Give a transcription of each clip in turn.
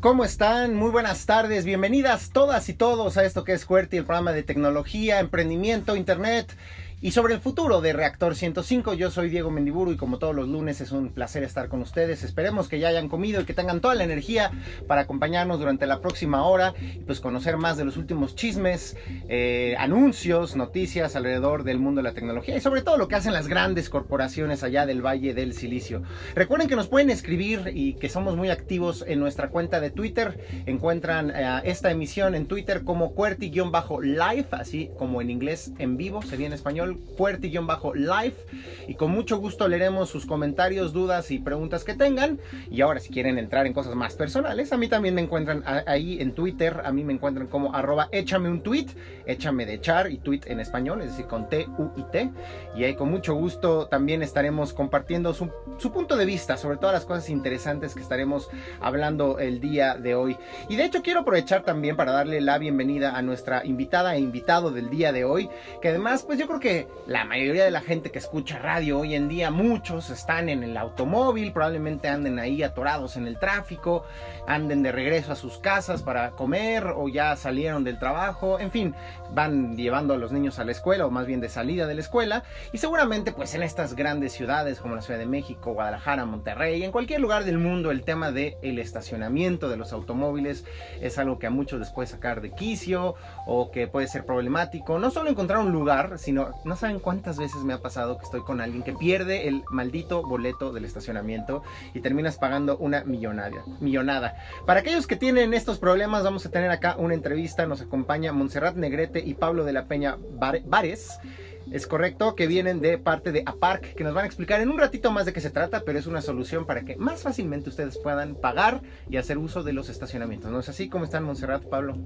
¿Cómo están? Muy buenas tardes, bienvenidas todas y todos a esto que es QWERTY, el programa de tecnología, emprendimiento, internet y sobre el futuro de Reactor 105, yo soy Diego Mendiburu y como todos los lunes es un placer estar con ustedes. Esperemos que ya hayan comido y que tengan toda la energía para acompañarnos durante la próxima hora y pues conocer más de los últimos chismes, eh, anuncios, noticias alrededor del mundo de la tecnología y sobre todo lo que hacen las grandes corporaciones allá del Valle del Silicio. Recuerden que nos pueden escribir y que somos muy activos en nuestra cuenta de Twitter. Encuentran eh, esta emisión en Twitter como QWERTY-live, así como en inglés en vivo, sería en español bajo live y con mucho gusto leeremos sus comentarios, dudas y preguntas que tengan. Y ahora si quieren entrar en cosas más personales, a mí también me encuentran ahí en Twitter, a mí me encuentran como arroba échame un tweet, échame de echar y tweet en español, es decir, con T, U y T. Y ahí con mucho gusto también estaremos compartiendo su, su punto de vista sobre todas las cosas interesantes que estaremos hablando el día de hoy. Y de hecho quiero aprovechar también para darle la bienvenida a nuestra invitada e invitado del día de hoy, que además pues yo creo que la mayoría de la gente que escucha radio hoy en día, muchos están en el automóvil, probablemente anden ahí atorados en el tráfico, anden de regreso a sus casas para comer o ya salieron del trabajo, en fin, van llevando a los niños a la escuela o más bien de salida de la escuela y seguramente pues en estas grandes ciudades como la Ciudad de México, Guadalajara, Monterrey, en cualquier lugar del mundo el tema del el estacionamiento de los automóviles es algo que a muchos les puede sacar de quicio o que puede ser problemático, no solo encontrar un lugar, sino no saben cuántas veces me ha pasado que estoy con alguien que pierde el maldito boleto del estacionamiento y terminas pagando una millonada. millonada. Para aquellos que tienen estos problemas, vamos a tener acá una entrevista. Nos acompaña Montserrat Negrete y Pablo de la Peña Bares. Es correcto que vienen de parte de APARC, que nos van a explicar en un ratito más de qué se trata, pero es una solución para que más fácilmente ustedes puedan pagar y hacer uso de los estacionamientos. ¿No es así? ¿Cómo están, Montserrat, Pablo?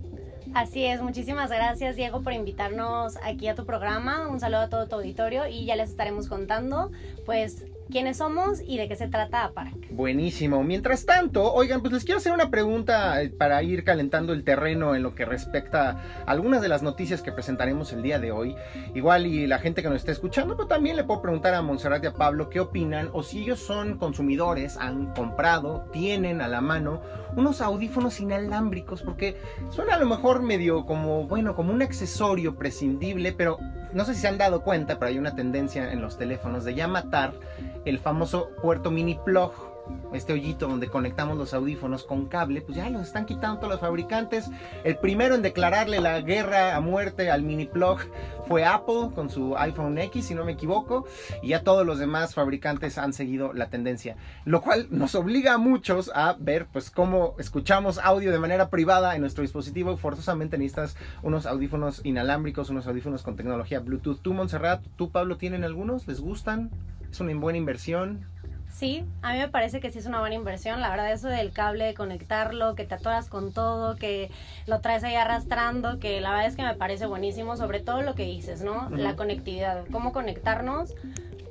Así es, muchísimas gracias Diego por invitarnos aquí a tu programa. Un saludo a todo tu auditorio y ya les estaremos contando pues quiénes somos y de qué se trata APARC. Buenísimo. Mientras tanto, oigan, pues les quiero hacer una pregunta eh, para ir calentando el terreno en lo que respecta a algunas de las noticias que presentaremos el día de hoy. Igual y la gente que nos está escuchando, pero también le puedo preguntar a Monserrat y a Pablo qué opinan o si ellos son consumidores, han comprado, tienen a la mano unos audífonos inalámbricos, porque suena a lo mejor medio como, bueno, como un accesorio prescindible, pero no sé si se han dado cuenta, pero hay una tendencia en los teléfonos de ya matar el famoso puerto mini plug este hoyito donde conectamos los audífonos con cable, pues ya los están quitando todos los fabricantes. El primero en declararle la guerra a muerte al mini plug fue Apple con su iPhone X, si no me equivoco, y ya todos los demás fabricantes han seguido la tendencia, lo cual nos obliga a muchos a ver pues cómo escuchamos audio de manera privada en nuestro dispositivo. Forzosamente necesitas unos audífonos inalámbricos, unos audífonos con tecnología Bluetooth. ¿Tú, Montserrat, tú, Pablo, tienen algunos? ¿Les gustan? ¿Es una buena inversión? Sí, a mí me parece que sí es una buena inversión. La verdad, eso del cable, de conectarlo, que te atoras con todo, que lo traes ahí arrastrando, que la verdad es que me parece buenísimo, sobre todo lo que dices, ¿no? La conectividad, cómo conectarnos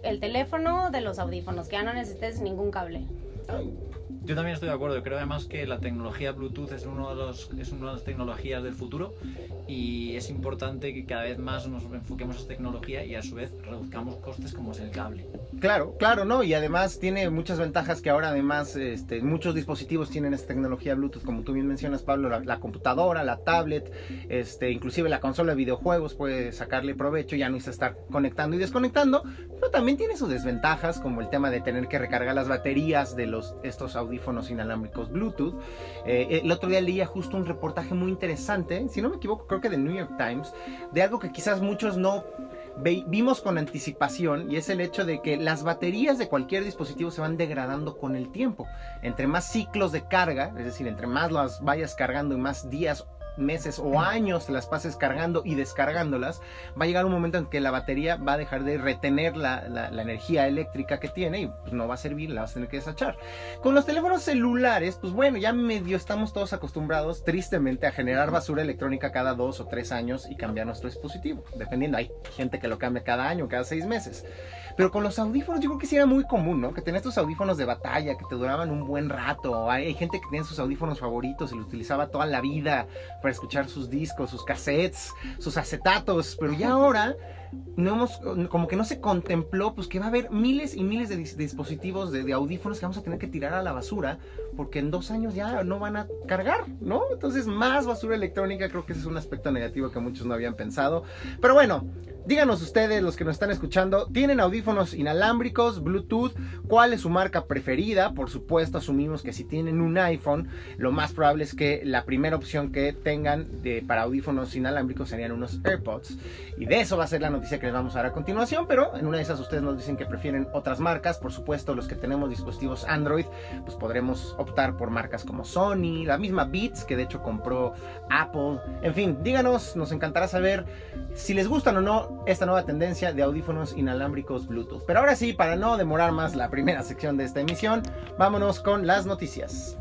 el teléfono de los audífonos, que ya no necesites ningún cable. Yo también estoy de acuerdo. Creo además que la tecnología Bluetooth es, uno de los, es una de las tecnologías del futuro y es importante que cada vez más nos enfoquemos en esta tecnología y a su vez reduzcamos costes como es el cable. Claro, claro, ¿no? Y además tiene muchas ventajas que ahora además este, muchos dispositivos tienen esta tecnología Bluetooth, como tú bien mencionas, Pablo, la, computadora, la tablet, este, inclusive la consola de videojuegos puede sacarle provecho, ya no necesita estar conectando y desconectando, pero también tiene sus desventajas, como el tema de tener que recargar las baterías de los, estos audífonos inalámbricos Bluetooth. Eh, el otro día leía justo un reportaje muy interesante, si no me equivoco, creo que de New York Times, de algo que quizás muchos no vimos con anticipación y es el hecho de que las baterías de cualquier dispositivo se van degradando con el tiempo. Entre más ciclos de carga, es decir, entre más las vayas cargando y más días meses o años las pases cargando y descargándolas, va a llegar un momento en que la batería va a dejar de retener la, la, energía eléctrica que tiene y pues no va a servir, la vas a tener que desachar. Con los teléfonos celulares, pues bueno, ya medio estamos todos acostumbrados tristemente a generar basura electrónica cada dos o tres años y cambiar nuestro dispositivo, dependiendo, hay gente que lo cambia cada año, cada seis meses. Pero con los audífonos yo creo que sí era muy común, ¿no? Que tenías estos audífonos de batalla que te duraban un buen rato. Hay, gente que tenía sus audífonos favoritos y los utilizaba toda la vida para escuchar sus discos, sus cassettes, sus acetatos. Pero ya ahora no hemos, como que no se contempló, pues que va a haber miles y miles de, dispositivos de, audífonos que vamos a tener que tirar a la basura, porque en dos años ya no van a cargar, ¿no? Entonces, más basura electrónica, creo que ese es un aspecto negativo que muchos no habían pensado. Pero bueno, Díganos ustedes, los que nos están escuchando, ¿tienen audífonos inalámbricos, Bluetooth? ¿Cuál es su marca preferida? Por supuesto, asumimos que si tienen un iPhone, lo más probable es que la primera opción que tengan de, para audífonos inalámbricos serían unos AirPods. Y de eso va a ser la noticia que les vamos a dar a continuación, pero en una de esas ustedes nos dicen que prefieren otras marcas. Por supuesto, los que tenemos dispositivos Android, pues podremos optar por marcas como Sony, la misma Beats, que de hecho compró Apple. En fin, díganos, nos encantará saber si les gustan o no esta nueva tendencia de audífonos inalámbricos Bluetooth. Pero ahora sí, para no demorar más la primera sección de esta emisión, vámonos con las noticias.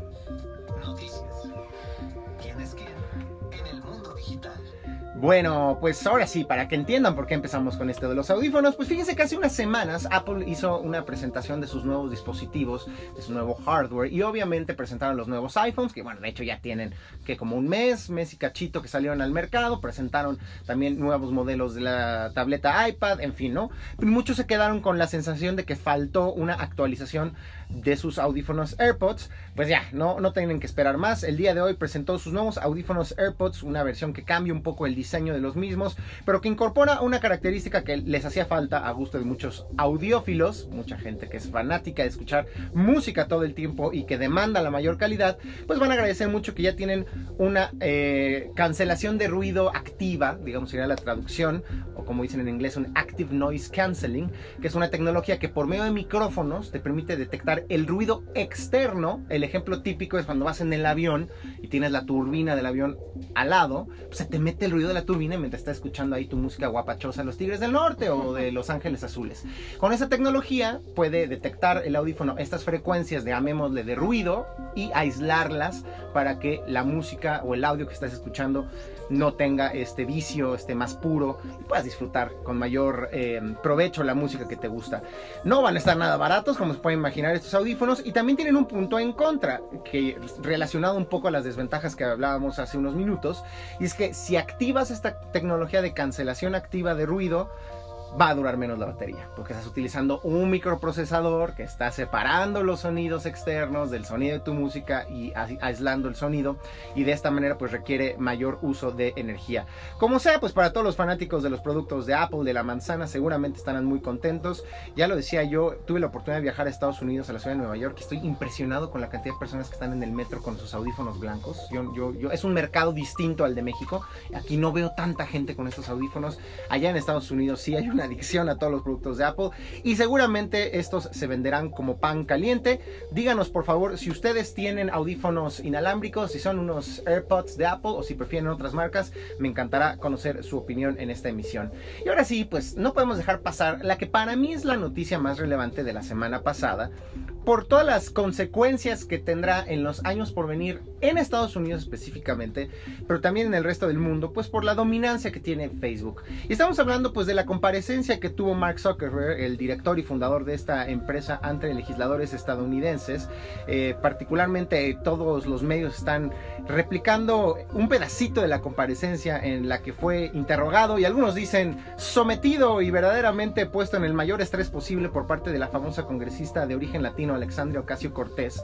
Bueno, pues ahora sí, para que entiendan por qué empezamos con esto de los audífonos, pues fíjense que hace unas semanas Apple hizo una presentación de sus nuevos dispositivos, de su nuevo hardware y obviamente presentaron los nuevos iPhones, que bueno, de hecho ya tienen que como un mes, mes y cachito que salieron al mercado, presentaron también nuevos modelos de la tableta iPad, en fin, ¿no? muchos se quedaron con la sensación de que faltó una actualización de sus audífonos AirPods, pues ya, no, no tienen que esperar más. El día de hoy presentó sus nuevos audífonos AirPods, una versión que cambia un poco el diseño de los mismos, pero que incorpora una característica que les hacía falta a gusto de muchos audiófilos, mucha gente que es fanática de escuchar música todo el tiempo y que demanda la mayor calidad, pues van a agradecer mucho que ya tienen una eh, cancelación de ruido activa, digamos sería la traducción, o como dicen en inglés, un Active Noise Cancelling, que es una tecnología que por medio de micrófonos te permite detectar el ruido externo. El ejemplo típico es cuando vas en el avión y tienes la turbina del avión al lado, pues se te mete el ruido de la turbina mientras estás escuchando ahí tu música guapachosa, Los Tigres del Norte o de Los Ángeles Azules. Con esa tecnología puede detectar el audífono estas frecuencias de, llamémosle, de ruido y aislarlas para que la música o el audio que estás escuchando no tenga este vicio, esté más puro y puedas disfrutar con mayor eh, provecho la música que te gusta. No van a estar nada baratos, como se pueden imaginar estos audífonos, y también tienen un punto en contra, que relacionado un poco a las desventajas que hablábamos hace unos minutos, y es que si activas esta tecnología de cancelación activa de ruido, va a durar menos la batería, porque estás utilizando un microprocesador que está separando los sonidos externos del sonido de tu música y aislando el sonido y de esta manera pues requiere mayor uso de energía. Como sea, pues para todos los fanáticos de los productos de Apple, de la manzana, seguramente estarán muy contentos. Ya lo decía yo, tuve la oportunidad de viajar a Estados Unidos, a la ciudad de Nueva York, y estoy impresionado con la cantidad de personas que están en el metro con sus audífonos blancos. Yo, yo, yo, es un mercado distinto al de México. Aquí no veo tanta gente con estos audífonos. Allá en Estados Unidos sí hay una adicción a todos los productos de Apple y seguramente estos se venderán como pan caliente. Díganos por favor si ustedes tienen audífonos inalámbricos, si son unos AirPods de Apple o si prefieren otras marcas. Me encantará conocer su opinión en esta emisión. Y ahora sí, pues no podemos dejar pasar la que para mí es la noticia más relevante de la semana pasada por todas las consecuencias que tendrá en los años por venir en Estados Unidos específicamente, pero también en el resto del mundo, pues por la dominancia que tiene Facebook. Y estamos hablando pues de la comparecencia que tuvo Mark Zuckerberg, el director y fundador de esta empresa ante legisladores estadounidenses. Eh, particularmente todos los medios están replicando un pedacito de la comparecencia en la que fue interrogado y algunos dicen sometido y verdaderamente puesto en el mayor estrés posible por parte de la famosa congresista de origen latino Alexandria Ocasio Cortés,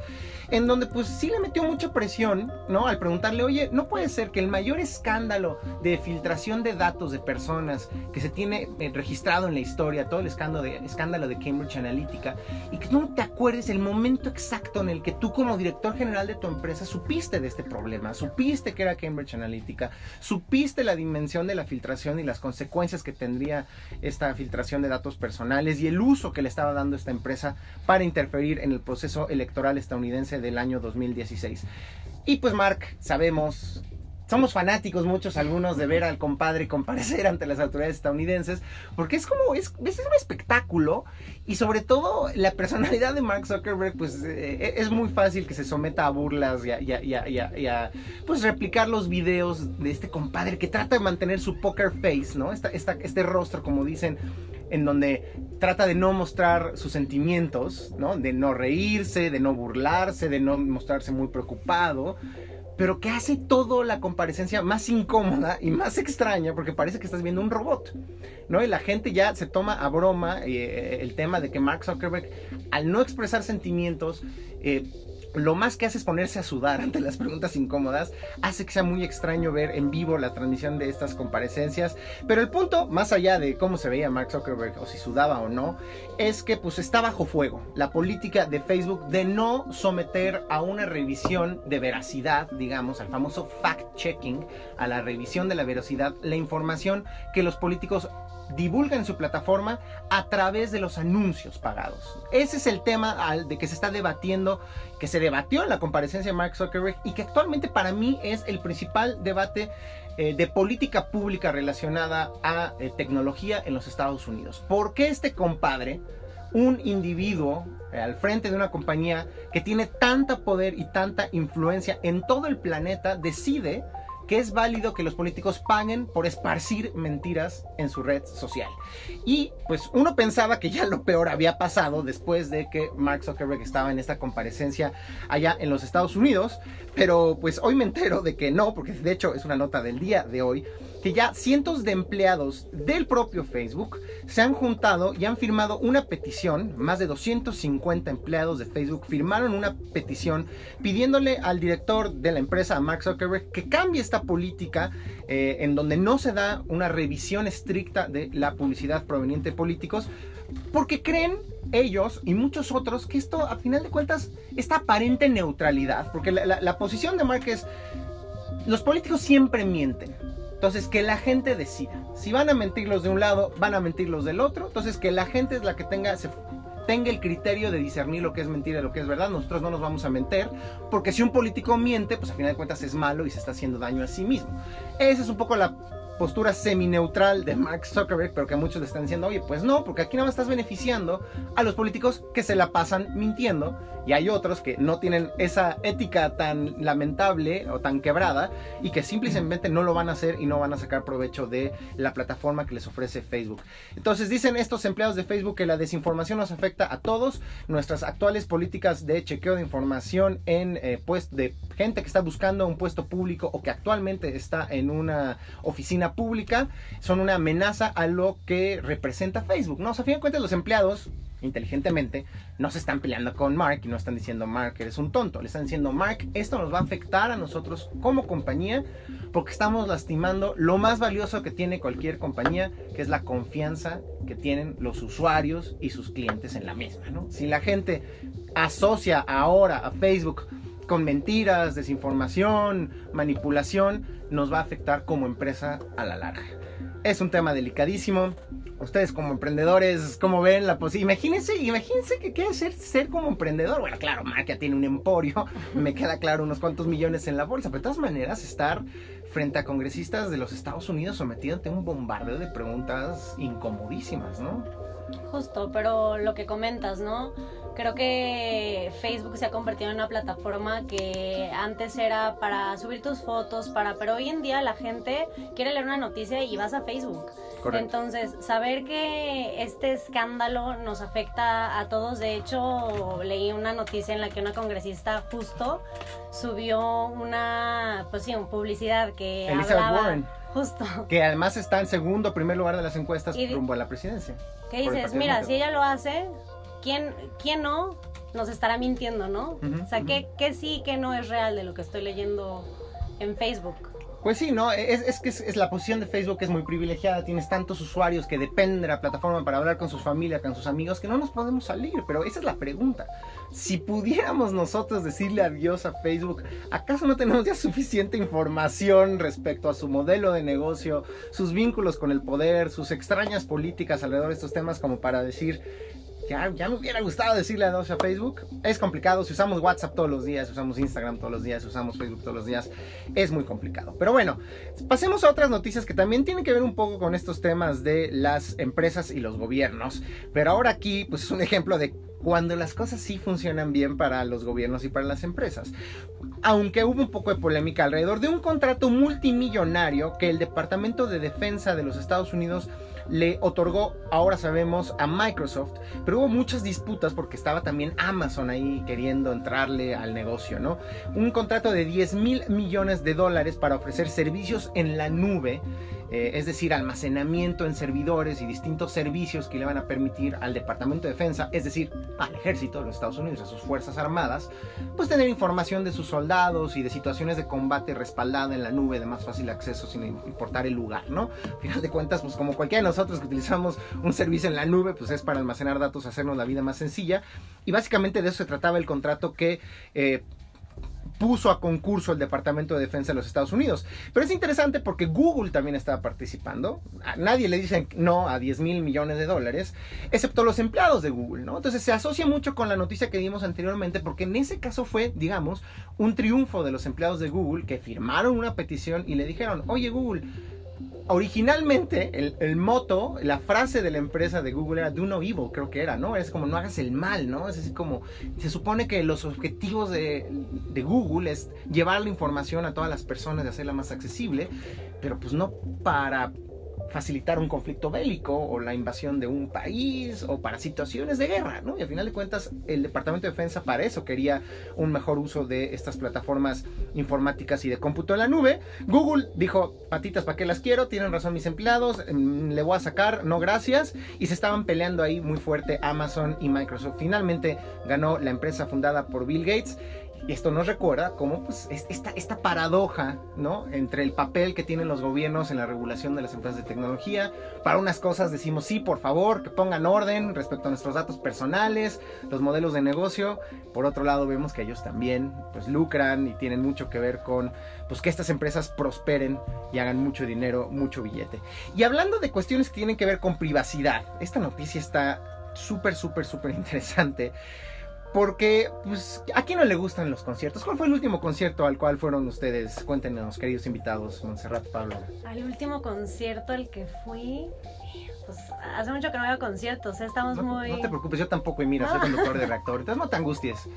en donde pues sí le metió mucha presión, ¿no? Al preguntarle, oye, no puede ser que el mayor escándalo de filtración de datos de personas que se tiene eh, registrado en la historia, todo el escándalo de, escándalo de Cambridge Analytica, y que no te acuerdes el momento exacto en el que tú como director general de tu empresa supiste de este problema, supiste que era Cambridge Analytica, supiste la dimensión de la filtración y las consecuencias que tendría esta filtración de datos personales y el uso que le estaba dando esta empresa para interferir en el proceso electoral estadounidense del año 2016. Y pues Mark, sabemos, somos fanáticos muchos algunos de ver al compadre comparecer ante las autoridades estadounidenses, porque es como, es, un espectáculo y sobre todo la personalidad de Mark Zuckerberg, pues eh, es muy fácil que se someta a burlas y a, pues replicar los videos de este compadre que trata de mantener su poker face, ¿no? Esta, este rostro, como dicen, en donde trata de no mostrar sus sentimientos, ¿no? De no reírse, de no burlarse, de no mostrarse muy preocupado pero que hace toda la comparecencia más incómoda y más extraña porque parece que estás viendo un robot, ¿no? Y la gente ya se toma a broma eh, el tema de que Mark Zuckerberg, al no expresar sentimientos, eh, lo más que hace es ponerse a sudar ante las preguntas incómodas, hace que sea muy extraño ver en vivo la transmisión de estas comparecencias, pero el punto, más allá de cómo se veía Mark Zuckerberg o si sudaba o no, es que pues está bajo fuego la política de Facebook de no someter a una revisión de veracidad, digamos, al famoso fact-checking, a la revisión de la veracidad, la información que los políticos divulgan su plataforma a través de los anuncios pagados. Ese es el tema de que se está debatiendo, que se debatió en la comparecencia de Mark Zuckerberg y que actualmente para mí es el principal debate eh, de política pública relacionada a eh, tecnología en los Estados Unidos. ¿Por qué este compadre? un individuo eh, al frente de una compañía que tiene tanta poder y tanta influencia en todo el planeta decide que es válido que los políticos paguen por esparcir mentiras en su red social. Y pues uno pensaba que ya lo peor había pasado después de que Mark Zuckerberg estaba en esta comparecencia allá en los Estados Unidos, pero pues hoy me entero de que no, porque de hecho es una nota del día de hoy que ya cientos de empleados del propio Facebook se han juntado y han firmado una petición, más de 250 empleados de Facebook firmaron una petición pidiéndole al director de la empresa, Mark Zuckerberg, que cambie esta política eh, en donde no se da una revisión estricta de la publicidad proveniente de políticos, porque creen ellos y muchos otros que esto, a final de cuentas, esta aparente neutralidad, porque la, la posición de Mark es, los políticos siempre mienten entonces, que la gente decida. Si van a mentir los de un lado, van a mentir los del otro. Entonces, que la gente es la que tenga, tenga el criterio de discernir lo que es mentira y lo que es verdad. Nosotros no nos vamos a mentir, porque si un político miente, pues a final de cuentas es malo y se está haciendo daño a sí mismo. Esa es un poco la postura semi-neutral de Mark Zuckerberg, pero que muchos le están diciendo, oye, pues no, porque aquí no me estás beneficiando a los políticos que se la pasan mintiendo y hay otros que no tienen esa ética tan lamentable o tan quebrada y que simplemente no lo van a hacer y no van a sacar provecho de la plataforma que les ofrece Facebook. Entonces dicen estos empleados de Facebook que la desinformación nos afecta a todos, nuestras actuales políticas de chequeo de información en eh, pues de gente que está buscando un puesto público o que actualmente está en una oficina pública son una amenaza a lo que representa Facebook, ¿no? O sea, a fin de cuentas los empleados, inteligentemente, no se están peleando con Mark y no están diciendo, Mark, eres un tonto. Le están diciendo, Mark, esto nos va a afectar a nosotros como compañía porque estamos lastimando lo más valioso que tiene cualquier compañía, que es la confianza que tienen los usuarios y sus clientes en la misma, ¿no? Si la gente asocia ahora a Facebook con mentiras, desinformación, manipulación, nos va a afectar como empresa a la larga. Es un tema delicadísimo. Ustedes como emprendedores, ¿cómo ven la posibilidad? Imagínense, imagínense que quiere ser, ser como emprendedor. Bueno, claro, Marca tiene un emporio, me queda claro unos cuantos millones en la bolsa, pero de todas maneras estar frente a congresistas de los Estados Unidos sometido a un bombardeo de preguntas incomodísimas, ¿no? Justo, pero lo que comentas, ¿no? Creo que Facebook se ha convertido en una plataforma que antes era para subir tus fotos, para, pero hoy en día la gente quiere leer una noticia y vas a Facebook. Entonces, saber que este escándalo nos afecta a todos, de hecho, leí una noticia en la que una congresista justo subió una, pues sí, una publicidad que Elizabeth Warren. Justo. Que además está en segundo, primer lugar de las encuestas rumbo a la presidencia. ¿Qué dices? Mira, si ella lo hace, ¿quién, quién no nos estará mintiendo, no? o sea, ¿qué, ¿qué, sí, qué no es real de lo que estoy leyendo en Facebook? Pues sí, no, es, es que es, la posición de Facebook es muy privilegiada, tienes tantos usuarios que dependen de la plataforma para hablar con sus familias, con sus amigos, que no nos podemos salir, pero esa es la pregunta. Si pudiéramos nosotros decirle adiós a Facebook, ¿acaso no tenemos ya suficiente información respecto a su modelo de negocio, sus vínculos con el poder, sus extrañas políticas alrededor de estos temas como para decir, ya, me hubiera gustado decirle adiós a Facebook. Es complicado, si usamos WhatsApp todos los días, usamos Instagram todos los días, usamos Facebook todos los días, es muy complicado. Pero bueno, pasemos a otras noticias que también tienen que ver un poco con estos temas de las empresas y los gobiernos. Pero ahora aquí, pues es un ejemplo de cuando las cosas sí funcionan bien para los gobiernos y para las empresas. Aunque hubo un poco de polémica alrededor de un contrato multimillonario que el Departamento de Defensa de los Estados Unidos le otorgó, ahora sabemos, a Microsoft, pero hubo muchas disputas porque estaba también Amazon ahí queriendo entrarle al negocio, ¿no? Un contrato de 10 mil millones de dólares para ofrecer servicios en la nube eh, es decir, almacenamiento en servidores y distintos servicios que le van a permitir al Departamento de Defensa, es decir, al ejército de los Estados Unidos, a sus Fuerzas Armadas, pues tener información de sus soldados y de situaciones de combate respaldada en la nube de más fácil acceso sin importar el lugar, ¿no? Al final de cuentas, pues como cualquiera de nosotros que utilizamos un servicio en la nube, pues es para almacenar datos, hacernos la vida más sencilla. Y básicamente de eso se trataba el contrato que... Eh, puso a concurso el Departamento de Defensa de los Estados Unidos. Pero es interesante porque Google también estaba participando. A nadie le dicen no a 10 mil millones de dólares, excepto los empleados de Google, ¿no? Entonces se asocia mucho con la noticia que dimos anteriormente porque en ese caso fue, digamos, un triunfo de los empleados de Google que firmaron una petición y le dijeron, oye Google, originalmente el, el, moto, la frase de la empresa de Google era do no evil, creo que era, ¿no? Es como no hagas el mal, ¿no? Es así como, se supone que los objetivos de, de Google es llevar la información a todas las personas y hacerla más accesible, pero pues no para facilitar un conflicto bélico o la invasión de un país o para situaciones de guerra, ¿no? Y al final de cuentas, el Departamento de Defensa para eso quería un mejor uso de estas plataformas informáticas y de cómputo en la nube. Google dijo, patitas, ¿para qué las quiero? Tienen razón mis empleados, mm, le voy a sacar, no gracias. Y se estaban peleando ahí muy fuerte Amazon y Microsoft. Finalmente ganó la empresa fundada por Bill Gates y esto nos recuerda cómo pues, esta, esta paradoja ¿no? entre el papel que tienen los gobiernos en la regulación de las empresas de tecnología. Para unas cosas decimos sí, por favor, que pongan orden respecto a nuestros datos personales, los modelos de negocio. Por otro lado vemos que ellos también pues, lucran y tienen mucho que ver con pues, que estas empresas prosperen y hagan mucho dinero, mucho billete. Y hablando de cuestiones que tienen que ver con privacidad, esta noticia está súper, súper, súper interesante. Porque, pues, ¿a quién no le gustan los conciertos? ¿Cuál fue el último concierto al cual fueron ustedes? Cuéntenos, queridos invitados, Montserrat, Pablo. Al último concierto al que fui, pues, hace mucho que no a conciertos, ¿eh? estamos no, muy... No te preocupes, yo tampoco, y mira, soy conductor de reactor, entonces no te angusties.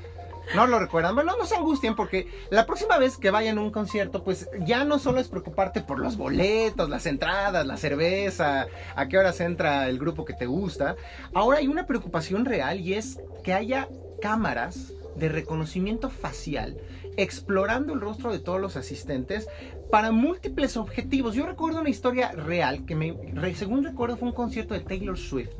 No lo recuerdan, bueno, no se angustien porque la próxima vez que vayan a un concierto, pues ya no solo es preocuparte por los boletos, las entradas, la cerveza, a qué horas entra el grupo que te gusta. Ahora hay una preocupación real y es que haya cámaras de reconocimiento facial explorando el rostro de todos los asistentes para múltiples objetivos. Yo recuerdo una historia real que me, según recuerdo fue un concierto de Taylor Swift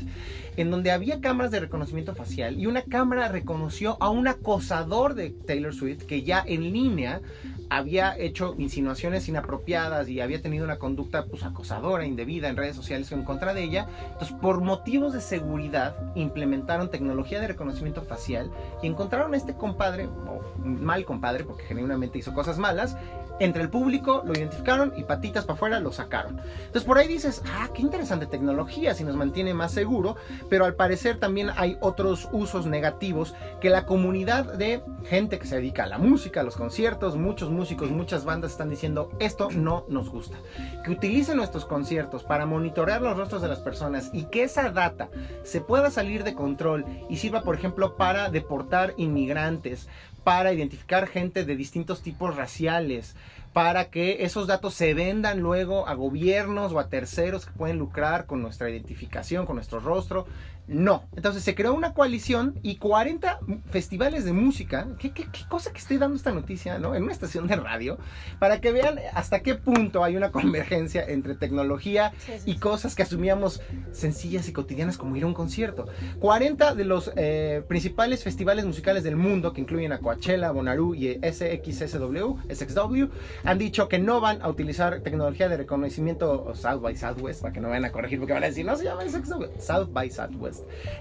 en donde había cámaras de reconocimiento facial y una cámara reconoció a un acosador de Taylor Swift que ya en línea había hecho insinuaciones inapropiadas y había tenido una conducta pues, acosadora, indebida en redes sociales en contra de ella. Entonces, por motivos de seguridad, implementaron tecnología de reconocimiento facial y encontraron a este compadre, o mal compadre, porque genuinamente hizo cosas malas, entre el público, lo identificaron y patitas para afuera lo sacaron. Entonces por ahí dices, ah, qué interesante tecnología, si nos mantiene más seguro, pero al parecer también hay otros usos negativos que la comunidad de gente que se dedica a la música, a los conciertos, muchos músicos, muchas bandas están diciendo, esto no nos gusta. Que utilicen nuestros conciertos para monitorear los rostros de las personas y que esa data se pueda salir de control y sirva, por ejemplo, para deportar inmigrantes, para identificar gente de distintos tipos raciales, para que esos datos se vendan luego a gobiernos o a terceros que pueden lucrar con nuestra identificación, con nuestro rostro. No. Entonces se creó una coalición y 40 festivales de música. ¿Qué, qué, qué cosa que estoy dando esta noticia, ¿no? En una estación de radio, para que vean hasta qué punto hay una convergencia entre tecnología sí, sí, y cosas que asumíamos sencillas y cotidianas como ir a un concierto. 40 de los eh, principales festivales musicales del mundo, que incluyen a Coachella, Bonnaroo y SXSW, SXW, han dicho que no van a utilizar tecnología de reconocimiento South by Southwest, para que no vayan a corregir porque van a decir, no se llama SXW, South by Southwest.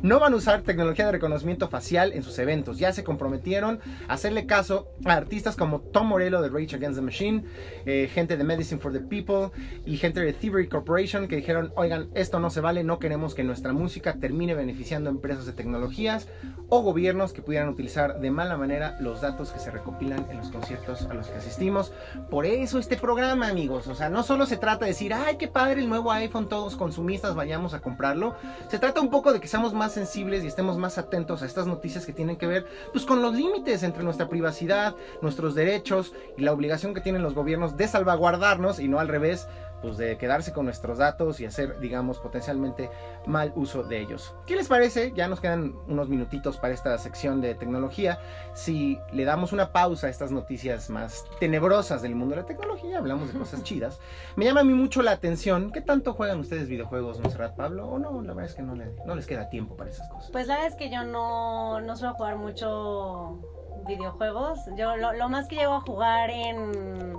No van a usar tecnología de reconocimiento facial en sus eventos. Ya se comprometieron a hacerle caso a artistas como Tom Morello de Rage Against the Machine, eh, gente de Medicine for the People y gente de Thievery Corporation que dijeron, oigan, esto no se vale, no queremos que nuestra música termine beneficiando empresas de tecnologías o gobiernos que pudieran utilizar de mala manera los datos que se recopilan en los conciertos a los que asistimos. Por eso este programa, amigos, o sea, no solo se trata de decir, ay, qué padre el nuevo iPhone, todos consumistas vayamos a comprarlo. Se trata un poco de que seamos más sensibles y estemos más atentos a estas noticias que tienen que ver pues con los límites entre nuestra privacidad, nuestros derechos y la obligación que tienen los gobiernos de salvaguardarnos y no al revés pues de quedarse con nuestros datos y hacer, digamos, potencialmente mal uso de ellos. ¿Qué les parece? Ya nos quedan unos minutitos para esta sección de tecnología. Si le damos una pausa a estas noticias más tenebrosas del mundo de la tecnología, hablamos de cosas chidas. Me llama a mí mucho la atención, ¿qué tanto juegan ustedes videojuegos, Monserrat Pablo? O no, la verdad es que no, le- no les queda tiempo para esas cosas. Pues la verdad es que yo no, no suelo jugar mucho videojuegos. Yo lo, lo más que llego a jugar en,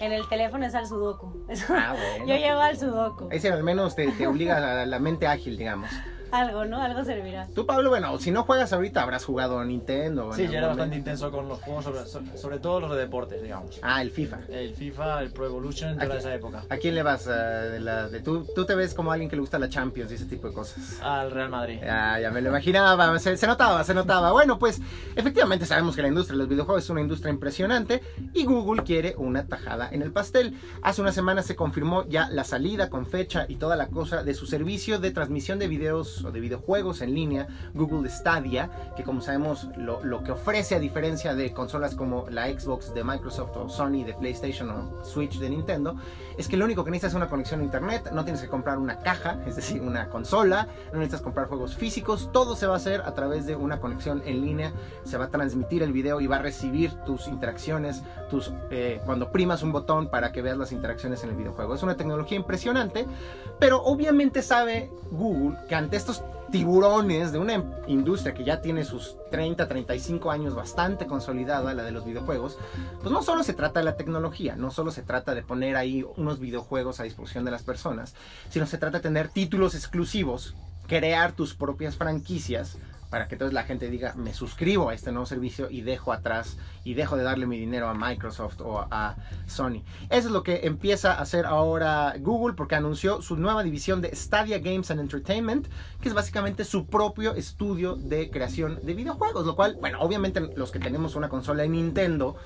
en el teléfono es al sudoku. Eso- Ah, bueno. Yo llego al sudoku. Ese al menos te, te obliga a la mente ágil, digamos. Algo, ¿no? Algo servirá. Tú, Pablo, bueno, si no juegas ahorita, habrás jugado a Nintendo. Sí, yo era bastante intenso con los juegos, sobre, so- sobre todo los de deportes, digamos. Ah, el FIFA. El FIFA, el Pro Evolution, toda esa época. ¿A quién le vas? ah, de la, de, tú, tú te ves como alguien que le gusta la Champions y ese tipo de cosas. Al Real Madrid. Ah, ya me lo imaginaba, se, se notaba, se notaba. Bueno, pues efectivamente sabemos que la industria de los videojuegos es una industria impresionante y Google quiere una tajada en el pastel. Hace una semana se confirmó ya la salida con fecha y toda la cosa de su servicio de transmisión de videos de videojuegos en línea, Google Stadia, que como sabemos lo, lo que ofrece a diferencia de consolas como la Xbox de Microsoft o Sony de PlayStation o Switch de Nintendo, es que lo único que necesitas es una conexión a internet, no tienes que comprar una caja, es decir, una consola, no necesitas comprar juegos físicos, todo se va a hacer a través de una conexión en línea, se va a transmitir el video y va a recibir tus interacciones, tus eh, cuando primas un botón para que veas las interacciones en el videojuego. Es una tecnología impresionante, pero obviamente sabe Google que ante estos tiburones de una industria que ya tiene sus 30, 35 años bastante consolidada, la de los videojuegos, pues no solo se trata de la tecnología, no solo se trata de poner ahí unos videojuegos a disposición de las personas, sino se trata de tener títulos exclusivos, crear tus propias franquicias para que entonces la gente diga, me suscribo a este nuevo servicio y dejo atrás y dejo de darle mi dinero a Microsoft o a Sony. Eso es lo que empieza a hacer ahora Google porque anunció su nueva división de Stadia Games and Entertainment, que es básicamente su propio estudio de creación de videojuegos, lo cual, bueno, obviamente los que tenemos una consola de Nintendo,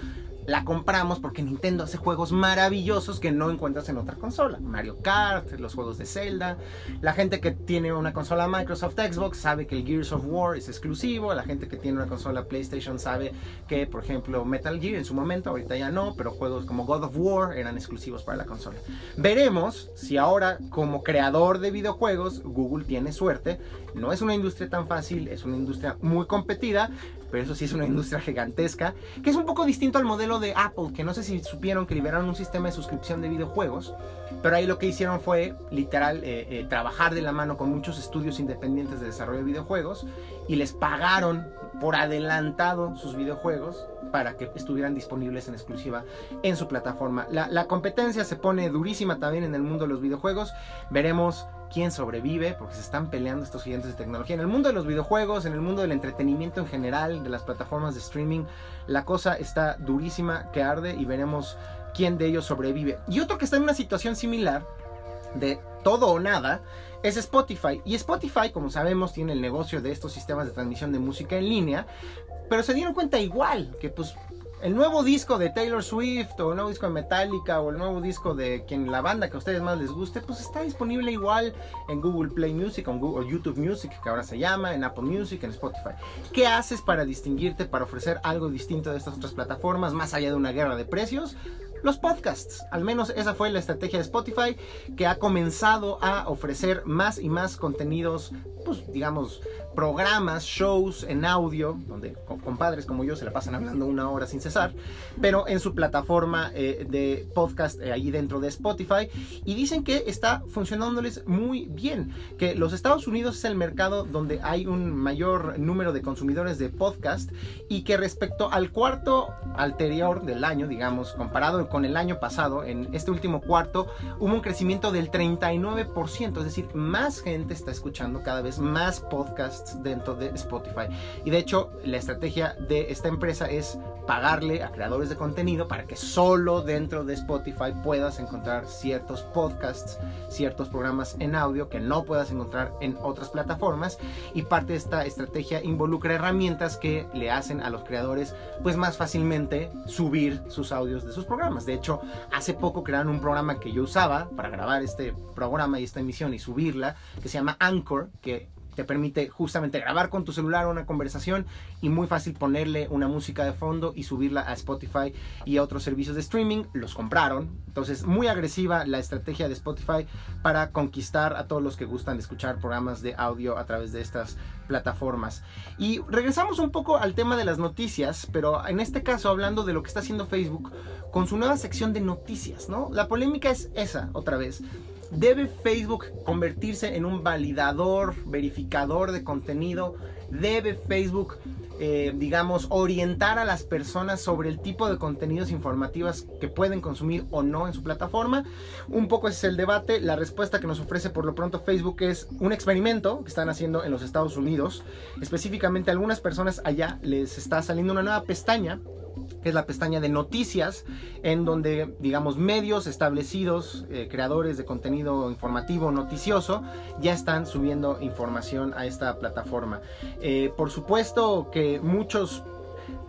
la compramos porque Nintendo hace juegos maravillosos que no encuentras en otra consola. Mario Kart, los juegos de Zelda. La gente que tiene una consola Microsoft Xbox sabe que el Gears of War es exclusivo. La gente que tiene una consola PlayStation sabe que, por ejemplo, Metal Gear en su momento, ahorita ya no, pero juegos como God of War eran exclusivos para la consola. Veremos si ahora, como creador de videojuegos, Google tiene suerte. No es una industria tan fácil, es una industria muy competida, pero eso sí es una industria gigantesca, que es un poco distinto al modelo de Apple, que no sé si supieron que liberaron un sistema de suscripción de videojuegos, pero ahí lo que hicieron fue literal eh, eh, trabajar de la mano con muchos estudios independientes de desarrollo de videojuegos y les pagaron por adelantado sus videojuegos para que estuvieran disponibles en exclusiva en su plataforma. La, la competencia se pone durísima también en el mundo de los videojuegos. Veremos quién sobrevive, porque se están peleando estos gigantes de tecnología. En el mundo de los videojuegos, en el mundo del entretenimiento en general, de las plataformas de streaming, la cosa está durísima, que arde y veremos quién de ellos sobrevive. Y otro que está en una situación similar, de todo o nada, es Spotify. Y Spotify, como sabemos, tiene el negocio de estos sistemas de transmisión de música en línea, pero se dieron cuenta igual que pues el nuevo disco de Taylor Swift o el nuevo disco de Metallica o el nuevo disco de quien la banda que a ustedes más les guste, pues está disponible igual en Google Play Music o, Google, o YouTube Music, que ahora se llama, en Apple Music, en Spotify. ¿Qué haces para distinguirte, para ofrecer algo distinto de estas otras plataformas, más allá de una guerra de precios? Los podcasts, al menos esa fue la estrategia de Spotify, que ha comenzado a ofrecer más y más contenidos, pues digamos, programas, shows en audio, donde co- compadres como yo se la pasan hablando una hora sin cesar, pero en su plataforma eh, de podcast eh, ahí dentro de Spotify. Y dicen que está funcionándoles muy bien, que los Estados Unidos es el mercado donde hay un mayor número de consumidores de podcast y que respecto al cuarto anterior del año, digamos, comparado con el año pasado, en este último cuarto, hubo un crecimiento del 39%, es decir, más gente está escuchando cada vez más dentro de Spotify. Y de hecho, la estrategia de esta empresa es pagarle a creadores de contenido para que solo dentro de Spotify puedas encontrar ciertos podcasts, ciertos programas en audio que no puedas encontrar en otras plataformas. Y parte de esta estrategia involucra herramientas que le hacen a los creadores pues más fácilmente subir sus audios de sus programas. De hecho, hace poco crearon un programa que yo usaba para grabar este programa y esta emisión y subirla, que se llama Anchor, que te permite justamente grabar con tu celular una conversación y muy fácil ponerle una música de fondo y subirla a Spotify y a otros servicios de streaming. Los compraron. Entonces, muy agresiva la estrategia de Spotify para conquistar a todos los que gustan de escuchar programas de audio a través de estas plataformas. Y regresamos un poco al tema de las noticias, pero en este caso hablando de lo que está haciendo Facebook con su nueva sección de noticias, ¿no? La polémica es esa, otra vez. ¿Debe Facebook convertirse en un validador, verificador de contenido? ¿Debe Facebook, eh, digamos, orientar a las personas sobre el tipo de contenidos informativos que pueden consumir o no en su plataforma? Un poco ese es el debate. La respuesta que nos ofrece por lo pronto Facebook es un experimento que están haciendo en los Estados Unidos. Específicamente a algunas personas allá les está saliendo una nueva pestaña que es la pestaña de noticias, en donde, digamos, medios establecidos, eh, creadores de contenido informativo, noticioso, ya están subiendo información a esta plataforma. Eh, por supuesto que muchos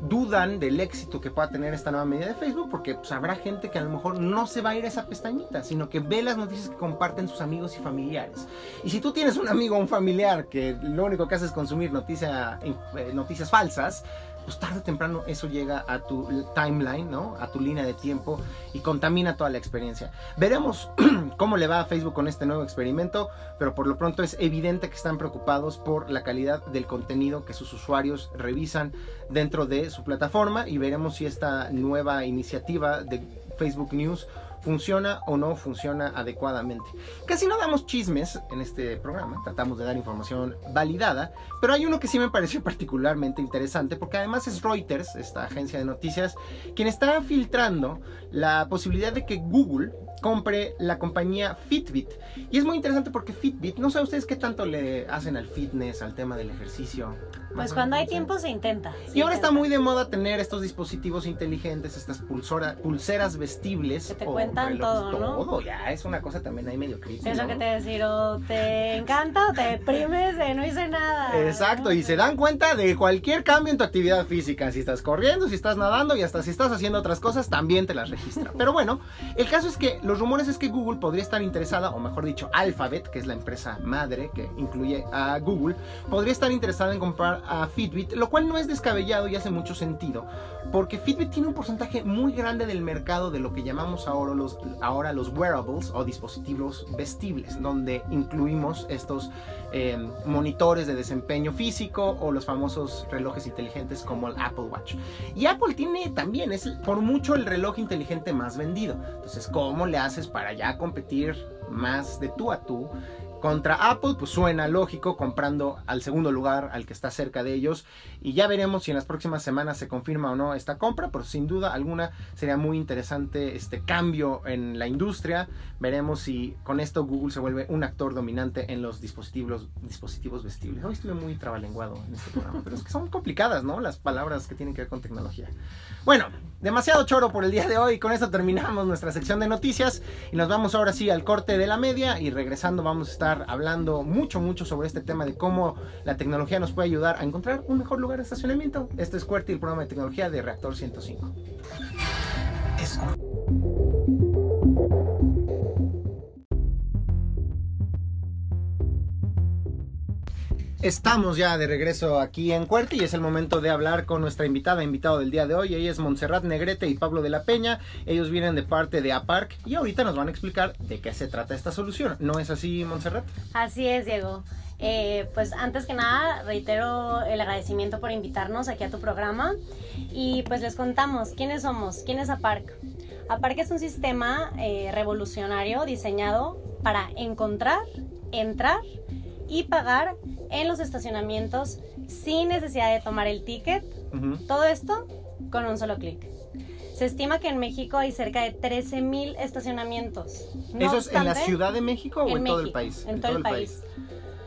dudan del éxito que pueda tener esta nueva medida de Facebook porque pues, habrá gente que a lo mejor no se va a ir a esa pestañita, sino que ve las noticias que comparten sus amigos y familiares. Y si tú tienes un amigo o un familiar que lo único que hace es consumir eh, noticias falsas, pues tarde o temprano eso llega a tu timeline, ¿no? A tu línea de tiempo y contamina toda la experiencia. Veremos cómo le va a Facebook con este nuevo experimento, pero por lo pronto es evidente que están preocupados por la calidad del contenido que sus usuarios revisan dentro de su plataforma y veremos si esta nueva iniciativa de Facebook News funciona o no funciona adecuadamente. Casi no damos chismes en este programa, tratamos de dar información validada, pero hay uno que sí me pareció particularmente interesante porque además es Reuters, esta agencia de noticias, quien está filtrando la posibilidad de que Google compre la compañía Fitbit. Y es muy interesante porque Fitbit, no sé ustedes qué tanto le hacen al fitness, al tema del ejercicio. Pues cuando hay tiempo se intenta. y ahora está muy de moda tener estos dispositivos inteligentes, estas pulsora, pulseras vestibles. Que te cuentan todo, ¿no? Todo, ya es una cosa también ahí medio crítica. Es lo que te decir, o te encanta o te deprimes de no hice nada. Exacto, y se dan cuenta de cualquier cambio en tu actividad física. Si estás corriendo, si estás nadando y hasta si estás haciendo otras cosas, también te las registra. Pero bueno, el caso es que los rumores es que Google podría estar interesada, o mejor dicho, Alphabet, que es la empresa madre que incluye a Google, podría estar interesada en comprar a Fitbit, lo cual no es descabellado y hace mucho sentido, porque Fitbit tiene un porcentaje muy grande del mercado de lo que llamamos ahora los, ahora los wearables o dispositivos vestibles, donde incluimos estos eh, monitores de desempeño físico o los famosos relojes inteligentes como el Apple Watch. Y Apple tiene también, es por mucho el reloj inteligente más vendido. Entonces, ¿cómo le haces para ya competir más de tú a tú contra Apple, pues suena lógico comprando al segundo lugar, al que está cerca de ellos. Y ya veremos si en las próximas semanas se confirma o no esta compra, pero sin duda alguna sería muy interesante este cambio en la industria. Veremos si con esto Google se vuelve un actor dominante en los dispositivos, dispositivos vestibles. Hoy estuve muy trabalenguado en este programa, pero es que son complicadas, ¿no? Las palabras que tienen que ver con tecnología. Bueno, demasiado choro por el día de hoy. Con esto terminamos nuestra sección de noticias y nos vamos ahora sí al corte de la media y regresando vamos a estar hablando mucho, mucho sobre este tema de cómo la tecnología nos puede ayudar a encontrar un mejor lugar de estacionamiento. Este es QWERTY, el programa de tecnología de Reactor 105. Estamos ya de regreso aquí en Cuerti y es el momento de hablar con nuestra invitada, invitado del día de hoy. Ella es Montserrat Negrete y Pablo de la Peña. Ellos vienen de parte de APARC y ahorita nos van a explicar de qué se trata esta solución. ¿No es así, Montserrat? Así es, Diego. Eh, pues antes que nada, reitero el agradecimiento por invitarnos aquí a tu programa y pues les contamos quiénes somos, quién es APARC. APARC es un sistema eh, revolucionario diseñado para encontrar, entrar y pagar en los estacionamientos sin necesidad de tomar el ticket. Todo esto con un solo clic. Se estima que en México hay cerca de 13.000 estacionamientos. ¿Eso es en la Ciudad de México o en, todo el país? En, todo, el país.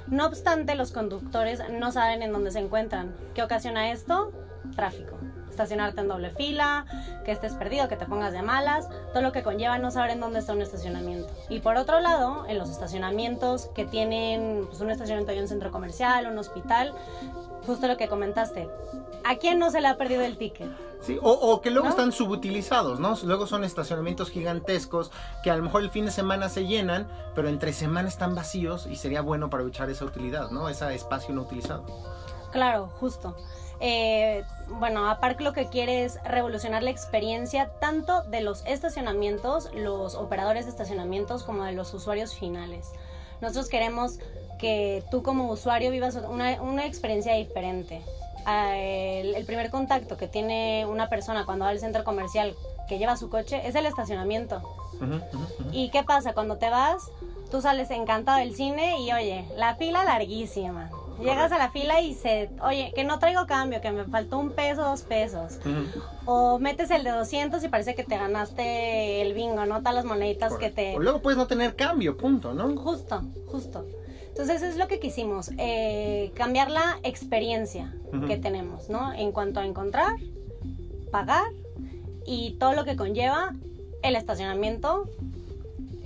No obstante, los conductores no saben en dónde se encuentran. ¿Qué ocasiona esto? Tráfico estacionarte en doble fila, que estés perdido, que te pongas de malas, todo lo que conlleva no saber en dónde está un estacionamiento. Y por otro lado, en los estacionamientos que tienen pues, un estacionamiento de un centro comercial, un hospital, justo lo que comentaste, ¿a quién no se le ha perdido el ticket? Sí, o, o que luego ¿No? están subutilizados, ¿no? Luego son estacionamientos gigantescos que a lo mejor el fin de semana se llenan, pero entre semana están vacíos y sería bueno aprovechar esa utilidad, ¿no? Ese espacio no utilizado. Claro, justo. Eh, bueno, Aparc lo que quiere es revolucionar la experiencia tanto de los estacionamientos, los operadores de estacionamientos, como de los usuarios finales. Nosotros queremos que tú como usuario vivas una, una experiencia diferente. Ah, El, el primer contacto que tiene una persona cuando va al centro comercial que lleva su coche es el estacionamiento. ¿Y qué pasa? Cuando te vas, tú sales encantado del cine y oye, la fila larguísima. Llegas a la fila y se, oye, que no traigo cambio, que me faltó un peso, dos pesos. O metes el de 200 y parece que te ganaste el bingo, ¿no? Todas las moneditas que te... O luego puedes no tener cambio, punto, ¿no? Justo, justo. Entonces es lo que quisimos, eh, cambiar la experiencia que tenemos, ¿no? En cuanto a encontrar, pagar y todo lo que conlleva el estacionamiento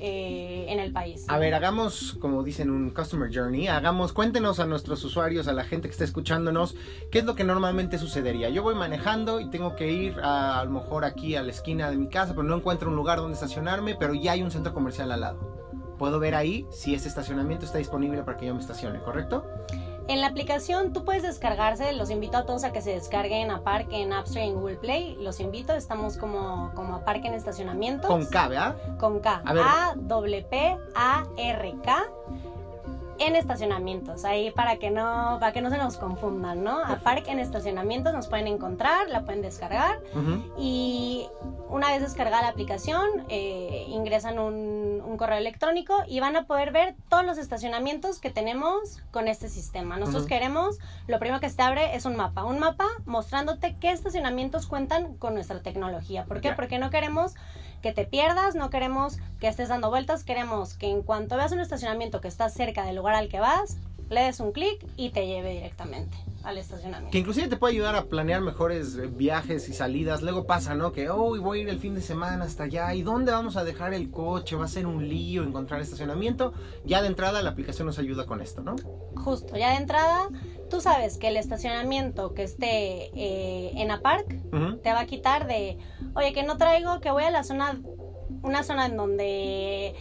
eh, en el país. A ver, hagamos, como dicen, un customer journey. Hagamos, cuéntenos a nuestros usuarios, a la gente que está escuchándonos, qué es lo que normalmente sucedería. Yo voy manejando y tengo que ir a, a lo mejor aquí a la esquina de mi casa, pero no encuentro un lugar donde estacionarme, pero ya hay un centro comercial al lado. Puedo ver ahí si ese estacionamiento está disponible para que yo me estacione, ¿correcto? En la aplicación tú puedes descargarse, los invito a todos a que se descarguen a Park en App Store y en Google Play. Los invito, estamos como, como a Park en estacionamientos. Con K, ¿verdad? Con K. A ver. A W P A R K en estacionamientos. Ahí para que no para que no se nos confundan, ¿no? A. Park en estacionamientos nos pueden encontrar, la pueden descargar y una vez descargada la aplicación eh, ingresan un, un correo electrónico y van a poder ver todos los estacionamientos que tenemos con este sistema. Nosotros queremos, lo primero que se te abre es un mapa, un mapa mostrándote qué estacionamientos cuentan con nuestra tecnología. ¿Por qué? Porque no queremos que te pierdas, no queremos que estés dando vueltas, queremos que en cuanto veas un estacionamiento que está cerca del lugar al que vas, le des un clic y te lleve directamente al estacionamiento. Que inclusive te puede ayudar a planear mejores eh, viajes y salidas. Luego pasa, ¿no? Que, oh, voy a ir el fin de semana hasta allá. ¿Y dónde vamos a dejar el coche? Va a ser un lío encontrar estacionamiento. Ya de entrada la aplicación nos ayuda con esto, ¿no? Justo, ya de entrada, tú sabes que el estacionamiento que esté eh, en Aparc Ujú. te va a quitar de, oye, que no traigo, que voy a la zona, una zona en donde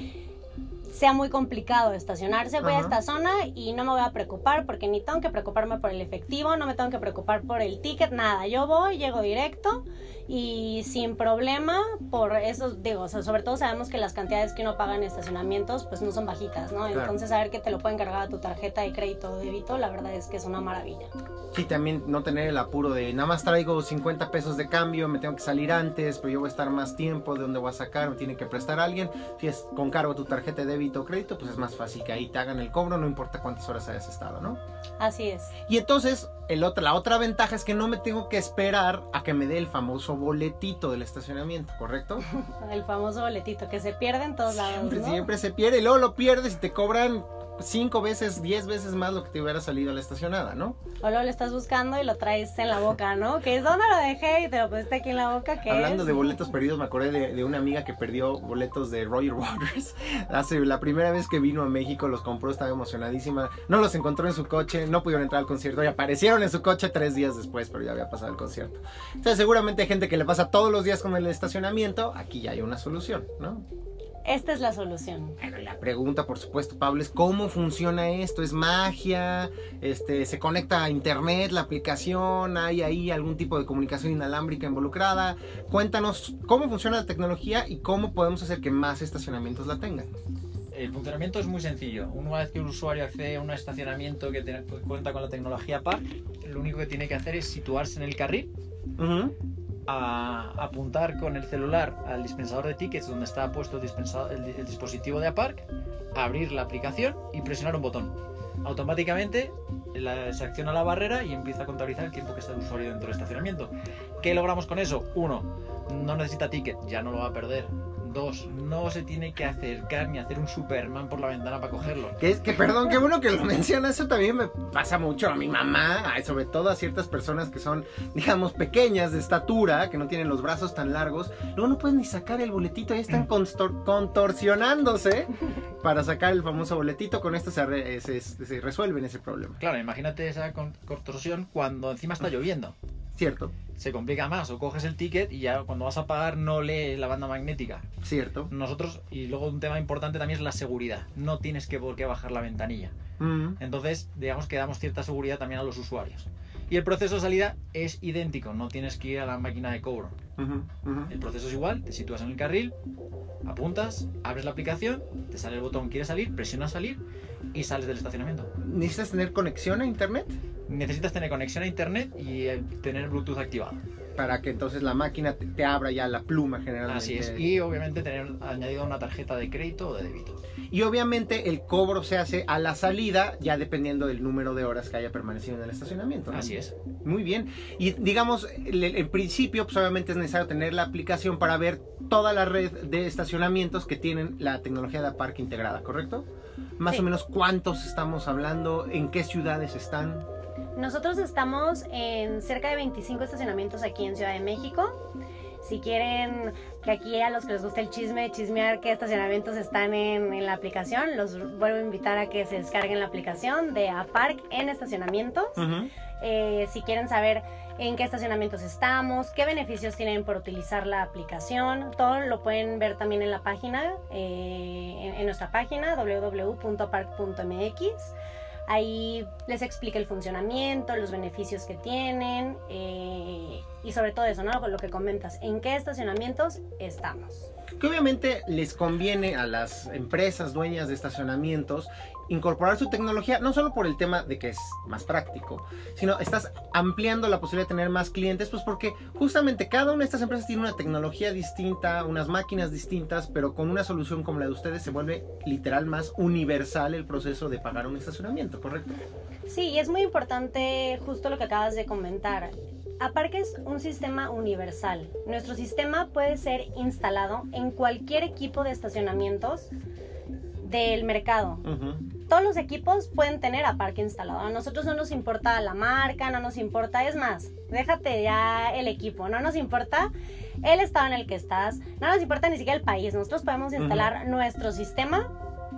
sea muy complicado estacionarse, voy a esta zona y no me voy a preocupar porque ni tengo que preocuparme por el efectivo, no me tengo que preocupar por el ticket, nada, yo voy, llego directo y sin problema por eso, digo, o sea, sobre todo sabemos que las cantidades que uno paga en estacionamientos pues no son bajitas, ¿no? Claro. Entonces saber que te lo pueden cargar a tu tarjeta de crédito o débito, la verdad es que es una maravilla. Sí, también no tener el apuro de nada más traigo 50 pesos de cambio, me tengo que salir antes, pero yo voy a estar más tiempo, ¿de dónde voy a sacar? Me tiene que prestar alguien. Si es con cargo tu tarjeta de débito o crédito, pues es más fácil que ahí te hagan el cobro, no importa cuántas horas hayas estado, ¿no? Así es. Y entonces, el otro, la otra ventaja es que no me tengo que esperar a que me dé el famoso boletito del estacionamiento, ¿correcto? El famoso boletito que se pierde en todos lados, Siempre, ¿no? siempre se pierde, y luego lo pierdes y te cobran cinco veces, diez veces más lo que te hubiera salido a la estacionada, ¿no? O luego lo estás buscando y lo traes en la boca, ¿no? Que es donde lo dejé y te lo pusiste aquí en la boca, que Hablando es? de boletos perdidos, me acordé de, de una amiga que perdió boletos de Roger Waters. Hace la primera vez que vino a México, los compró, estaba emocionadísima. No los encontró en su coche, no pudieron entrar al concierto y aparecieron en su coche tres días después, pero ya había pasado el concierto. Entonces, seguramente hay gente que le pasa todos los días con el estacionamiento. Aquí ya hay una solución, ¿no? Esta es la solución. Bueno, la pregunta, por supuesto, Pablo, es cómo funciona esto. ¿Es magia? Este, ¿Se conecta a internet la aplicación? ¿Hay ahí algún tipo de comunicación inalámbrica involucrada? Cuéntanos cómo funciona la tecnología y cómo podemos hacer que más estacionamientos la tengan. El funcionamiento es muy sencillo. Una vez que un usuario accede a un estacionamiento que te- cuenta con la tecnología Park, lo único que tiene que hacer es situarse en el carril. A apuntar con el celular al dispensador de tickets donde está puesto el, dispositivo de Aparc, abrir la aplicación y presionar un botón. Automáticamente se acciona la barrera y empieza a contabilizar el tiempo que está el usuario dentro del estacionamiento. ¿Qué logramos con eso? Uno, no necesita ticket, ya no lo va a perder. Dos, no se tiene que acercar ni hacer un Superman por la ventana para cogerlo. Que, es- que perdón, qué bueno que lo mencionas. Eso también me pasa mucho a mi mamá, sobre todo a ciertas personas que son, digamos, pequeñas de estatura, que no tienen los brazos tan largos. Luego no pueden ni sacar el boletito, ahí están contorsionándose para sacar el famoso boletito. Con esto se, re- se, se resuelven ese problema. Claro, imagínate esa con- contorsión cuando encima está lloviendo. Cierto, Se complica más, o coges el ticket y ya cuando vas a pagar no lees la banda magnética. cierto. Nosotros, y luego un tema importante también es la seguridad. No tienes que por qué bajar la ventanilla. Mm, Entonces, digamos que damos cierta seguridad también a los usuarios. Y el proceso de salida es idéntico, no tienes que ir a la máquina de cobro. El proceso es igual, te sitúas en el carril, apuntas, abres la aplicación, te sale el botón quieres salir, presionas salir y sales del estacionamiento. ¿Necesitas tener conexión a internet? Necesitas tener conexión a internet y eh, tener Bluetooth activado. Para que entonces la máquina te, te abra ya la pluma generalmente. Así es. Y obviamente tener añadido una tarjeta de crédito o de débito. Y obviamente el cobro se hace a la salida, ya dependiendo del número de horas que haya permanecido en el estacionamiento. ¿no? Así es. Muy bien. Y digamos, el- en principio, pues obviamente es necesario tener la aplicación para ver toda la red de estacionamientos que tienen la tecnología de parque integrada, ¿correcto? Más Sí. o menos cuántos estamos hablando, en qué ciudades están. Nosotros estamos en cerca de 25 estacionamientos aquí en Ciudad de México. Si quieren que aquí a los que les gusta el chisme, chismear qué estacionamientos están en, en la aplicación, los vuelvo a invitar a que se descarguen la aplicación de Aparc en estacionamientos. Ujú. Eh, si quieren saber en qué estacionamientos estamos, qué beneficios tienen por utilizar la aplicación, todo lo pueden ver también en la página, eh, en, en nuestra página www.park.mx. Ahí les explica el funcionamiento, los beneficios que tienen eh, y sobre todo eso, ¿no? Con lo que comentas, en qué estacionamientos estamos. Que obviamente les conviene a las empresas dueñas de estacionamientos incorporar su tecnología, no solo por el tema de que es más práctico, sino estás ampliando la posibilidad de tener más clientes, pues porque justamente cada una de estas empresas tiene una tecnología distinta, unas máquinas distintas, pero con una solución como la de ustedes se vuelve literal más universal el proceso de pagar un estacionamiento, ¿correcto? Sí, y es muy importante justo lo que acabas de comentar. Aparque es un sistema universal. Nuestro sistema puede ser instalado en cualquier equipo de estacionamientos del mercado. Todos los equipos pueden tener Aparque instalado. A nosotros no nos importa la marca, no nos importa, es más, déjate ya el equipo, no nos importa el estado en el que estás, no nos importa ni siquiera el país. Nosotros podemos instalar nuestro sistema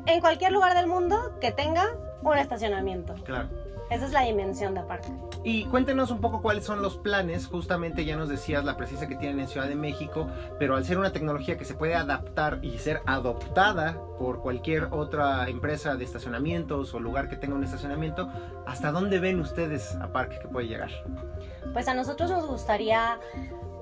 en cualquier lugar del mundo que tenga un estacionamiento. Claro. Esa es la dimensión de Aparque. Y cuéntenos un poco cuáles son los planes. Justamente ya nos decías la presencia que tienen en Ciudad de México, pero al ser una tecnología que se puede adaptar y ser adoptada por cualquier otra empresa de estacionamientos o lugar que tenga un estacionamiento, ¿hasta dónde ven ustedes a Parque que puede llegar? Pues a nosotros nos gustaría,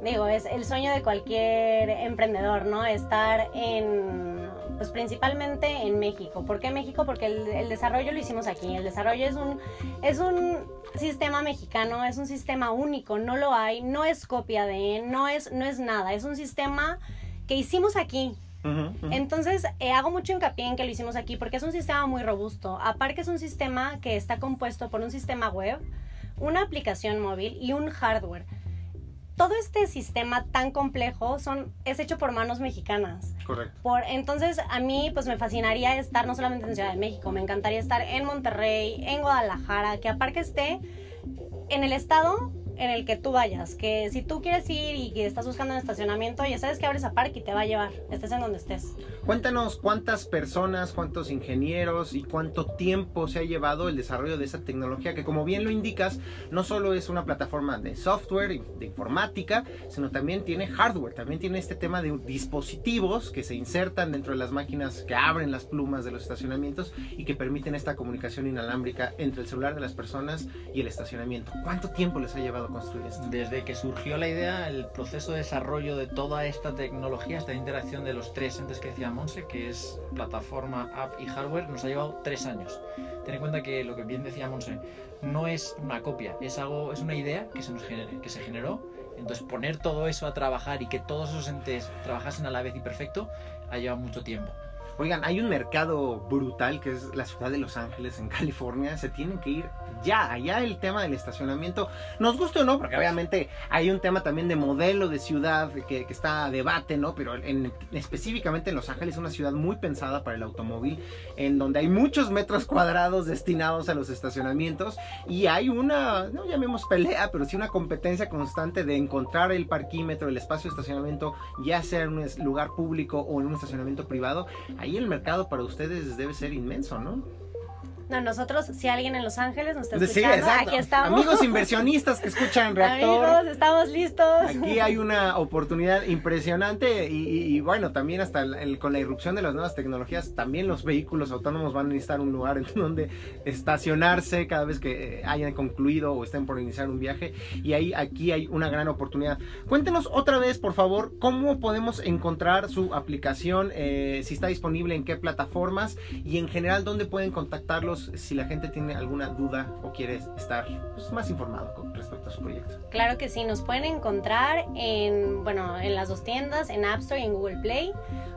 digo, es el sueño de cualquier emprendedor, ¿no? Estar en, pues principalmente en México. ¿Por qué México? Porque el, el desarrollo lo hicimos aquí. El desarrollo es un, es un sistema mexicano, es un sistema único, no lo hay, no es copia de, no es, no es nada, es un sistema que hicimos aquí, entonces, eh, hago mucho hincapié en que lo hicimos aquí porque es un sistema muy robusto. Aparte es un sistema que está compuesto por un sistema web, una aplicación móvil y un hardware. Todo este sistema tan complejo son, es hecho por manos mexicanas. Correcto. Por, entonces, a mí pues me fascinaría estar no solamente en Ciudad de México, me encantaría estar en Monterrey, en Guadalajara, que aparte esté en el estado en el que tú vayas, que si tú quieres ir y que estás buscando un estacionamiento, ya sabes que abres a parque y te va a llevar, estés en donde estés. Cuéntanos cuántas personas, cuántos ingenieros y cuánto tiempo se ha llevado el desarrollo de esa tecnología que como bien lo indicas, no solo es una plataforma de software de informática, sino también tiene hardware, también tiene este tema de dispositivos que se insertan dentro de las máquinas que abren las plumas de los estacionamientos y que permiten esta comunicación inalámbrica entre el celular de las personas y el estacionamiento. ¿Cuánto tiempo les ha llevado construir esto? Desde que surgió la idea, el proceso de desarrollo de toda esta tecnología, esta interacción de los tres entes que decía Monse, que es plataforma, app y hardware, nos ha llevado tres años. Ten en cuenta que lo que bien decía Monse, no es una copia, es algo, es una idea que se nos genere- que se generó. Entonces poner todo eso a trabajar y que todos esos entes trabajasen a la vez y perfecto, ha llevado mucho tiempo. Oigan, hay un mercado brutal que es la ciudad de Los Ángeles, en California. Se tienen que ir ya, allá el tema del estacionamiento. Nos guste o no, porque obviamente hay un tema también de modelo de ciudad que, que está a debate, ¿no? Pero en, específicamente en Los Ángeles es una ciudad muy pensada para el automóvil, en donde hay muchos metros cuadrados destinados a los estacionamientos y hay una, no llamemos pelea, pero sí una competencia constante de encontrar el parquímetro, el espacio de estacionamiento, ya sea en un lugar público o en un estacionamiento privado ahí el mercado para ustedes debe ser inmenso, ¿no? No, nosotros, si alguien en Los Ángeles nos está Sí, escuchando, exacto. aquí estamos. Amigos inversionistas que escuchan Reactor. Amigos, estamos listos. Aquí hay una oportunidad impresionante y, y- y bueno, también hasta el- el- con la irrupción de las nuevas tecnologías, también los vehículos autónomos van a necesitar un lugar en donde estacionarse cada vez que eh, hayan concluido o estén por iniciar un viaje y ahí aquí hay una gran oportunidad. Cuéntenos otra vez, por favor, cómo podemos encontrar su aplicación, eh, si está disponible en qué plataformas y en general dónde pueden contactarlos si la gente tiene alguna duda o quiere estar pues, más informado con respecto a su proyecto. Claro que sí, nos pueden encontrar en, bueno, en las dos tiendas, en App Store y en Google Play,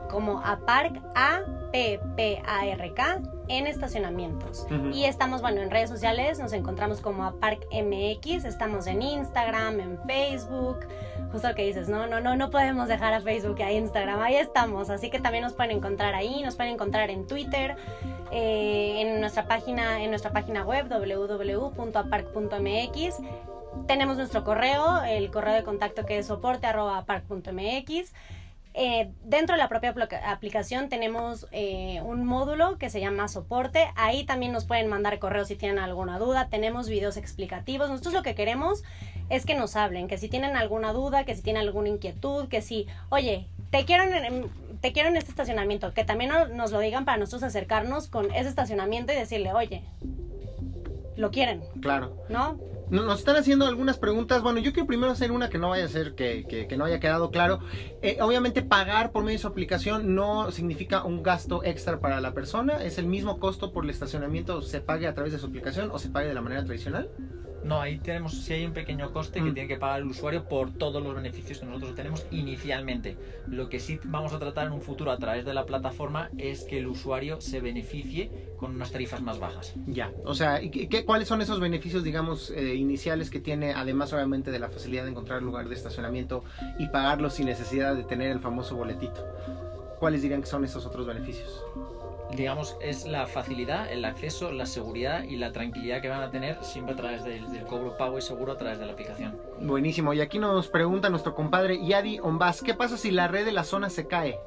como Apark, A, P, P, A, R, K, en estacionamientos. Y estamos, bueno, en redes sociales, nos encontramos como Apark MX, estamos en Instagram, en Facebook, justo lo que dices, no, no, no, no podemos dejar a Facebook y a Instagram, ahí estamos, así que también nos pueden encontrar ahí, nos pueden encontrar en Twitter, eh, en nuestra página, en nuestra página web www.aparc.mx. Tenemos nuestro correo, el correo de contacto que es soporte@aparc.mx. Eh, dentro de la propia aplicación tenemos eh, un módulo que se llama soporte. Ahí también nos pueden mandar correos si tienen alguna duda. Tenemos videos explicativos. Nosotros lo que queremos es que nos hablen, que si tienen alguna duda, que si tienen alguna inquietud, que si, oye, te quiero en, en- te quiero en este estacionamiento, que también no- nos lo digan para nosotros acercarnos con ese estacionamiento y decirle, oye, lo quieren, Claro. ¿no? No- Nos están haciendo algunas preguntas. Bueno, yo quiero primero hacer una que no vaya a ser que, que- que no haya quedado claro. Eh, obviamente pagar por medio de su aplicación no significa un gasto extra para la persona. Es el mismo costo por el estacionamiento, se pague a través de su aplicación o se pague de la manera tradicional. No, ahí tenemos, si hay un pequeño coste que Mm. tiene que pagar el usuario por todos los beneficios que nosotros tenemos inicialmente. Lo que sí vamos a tratar en un futuro a través de la plataforma es que el usuario se beneficie con unas tarifas más bajas. Ya. O sea, ¿y qué- ¿cuáles son esos beneficios, digamos, eh, iniciales que tiene, además obviamente de la facilidad de encontrar lugar de estacionamiento y pagarlo sin necesidad de tener el famoso boletito? ¿Cuáles dirían que son esos otros beneficios? Digamos, es la facilidad, el acceso, la seguridad y la tranquilidad que van a tener siempre a través del, cobro pago y seguro a través de la aplicación. Buenísimo. Y aquí nos pregunta nuestro compadre Yadi Ombas, ¿qué pasa si la red de la zona se cae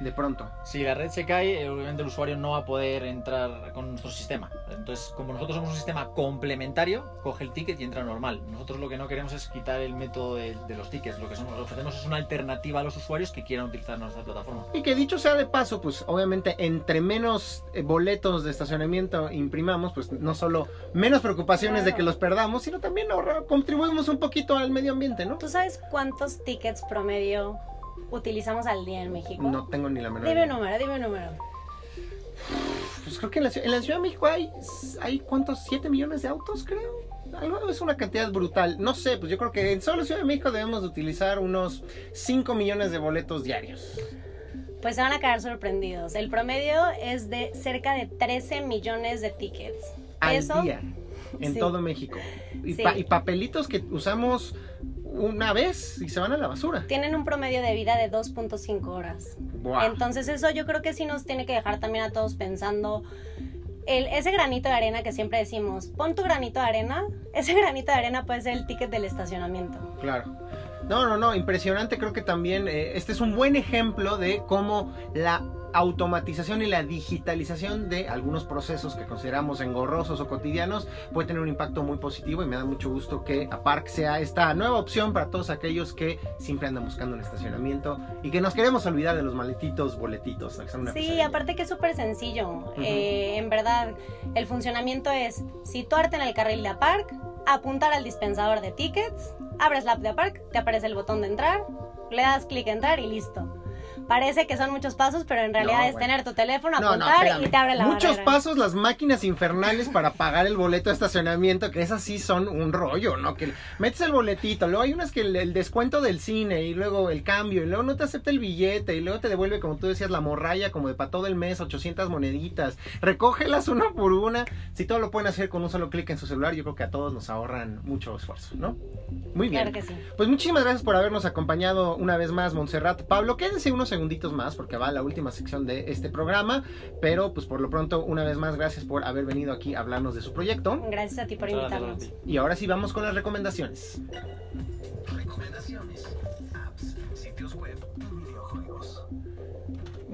de pronto? Si la red se cae, eh, obviamente el usuario no va a poder entrar con nuestro sistema. Entonces, como nosotros somos un sistema complementario, coge el ticket y entra normal. Nosotros lo que no queremos es quitar el método de, de los tickets. Lo que somos- ofrecemos es una alternativa a los usuarios que quieran utilizar nuestra plataforma. Y que dicho sea de paso, pues obviamente entre menos eh, boletos de estacionamiento imprimamos, pues no solo menos preocupaciones de que los perdamos, sino también ahorra- contribuimos un poquito al medio ambiente, ¿no? ¿Tú sabes cuántos tickets promedio utilizamos al día en México? No tengo ni la menor Dime un número, dime un número. Pues creo que en la, ciudad- en la Ciudad de México hay, hay ¿cuántos? ¿7 millones de autos, creo? Algo es una cantidad brutal. No sé, pues yo creo que en solo Ciudad de México debemos de utilizar unos 5 millones de boletos diarios. Pues se van a quedar sorprendidos. El promedio es de cerca de 13 millones de tickets. Al Eso, día. En Sí. todo México. Y, Sí. pa- y papelitos que usamos una vez y se van a la basura. tienen un promedio de vida de 2.5 horas. Buah. Entonces eso yo creo que sí nos tiene que dejar también a todos pensando el, ese granito de arena que siempre decimos, pon tu granito de arena, ese granito de arena puede ser el ticket del estacionamiento. Claro. No, no, no, impresionante. Creo que también eh, este es un buen ejemplo de cómo la automatización y la digitalización de algunos procesos que consideramos engorrosos o cotidianos puede tener un impacto muy positivo y me da mucho gusto que Aparc sea esta nueva opción para todos aquellos que siempre andan buscando un estacionamiento y que nos queremos olvidar de los maletitos, boletitos. ¿no? que son una Sí, pesadilla. aparte que es súper sencillo. Eh, en verdad, el funcionamiento es situarte en el carril de Aparc, apuntar al dispensador de tickets, abres la app de Aparc, te aparece el botón de entrar, le das clic a entrar y listo. Parece que son muchos pasos, pero en realidad No, es bueno. tener tu teléfono, No, no, apuntar y te abre la Muchos pasos, las máquinas infernales para pagar el boleto de estacionamiento, que esas sí son un rollo, ¿no? Que metes el boletito, luego hay unas que el, el descuento del cine y luego el cambio, y luego no te acepta el billete y luego te devuelve, como tú decías, la morralla como de para todo el mes, 800 moneditas. Recógelas una por una. Si todo lo pueden hacer con un solo clic en su celular, yo creo que a todos nos ahorran mucho esfuerzo, ¿no? Muy bien. Claro que sí. Pues muchísimas gracias por habernos acompañado una vez más, Montserrat. Pablo, quédense unos segunditos más porque va la última sección de este programa, pero pues por lo pronto, una vez más, gracias por haber venido aquí a hablarnos de su proyecto. Gracias a ti por invitarnos. a. Y ahora sí vamos con las recomendaciones. Recomendaciones. Apps sitios web videojuegos.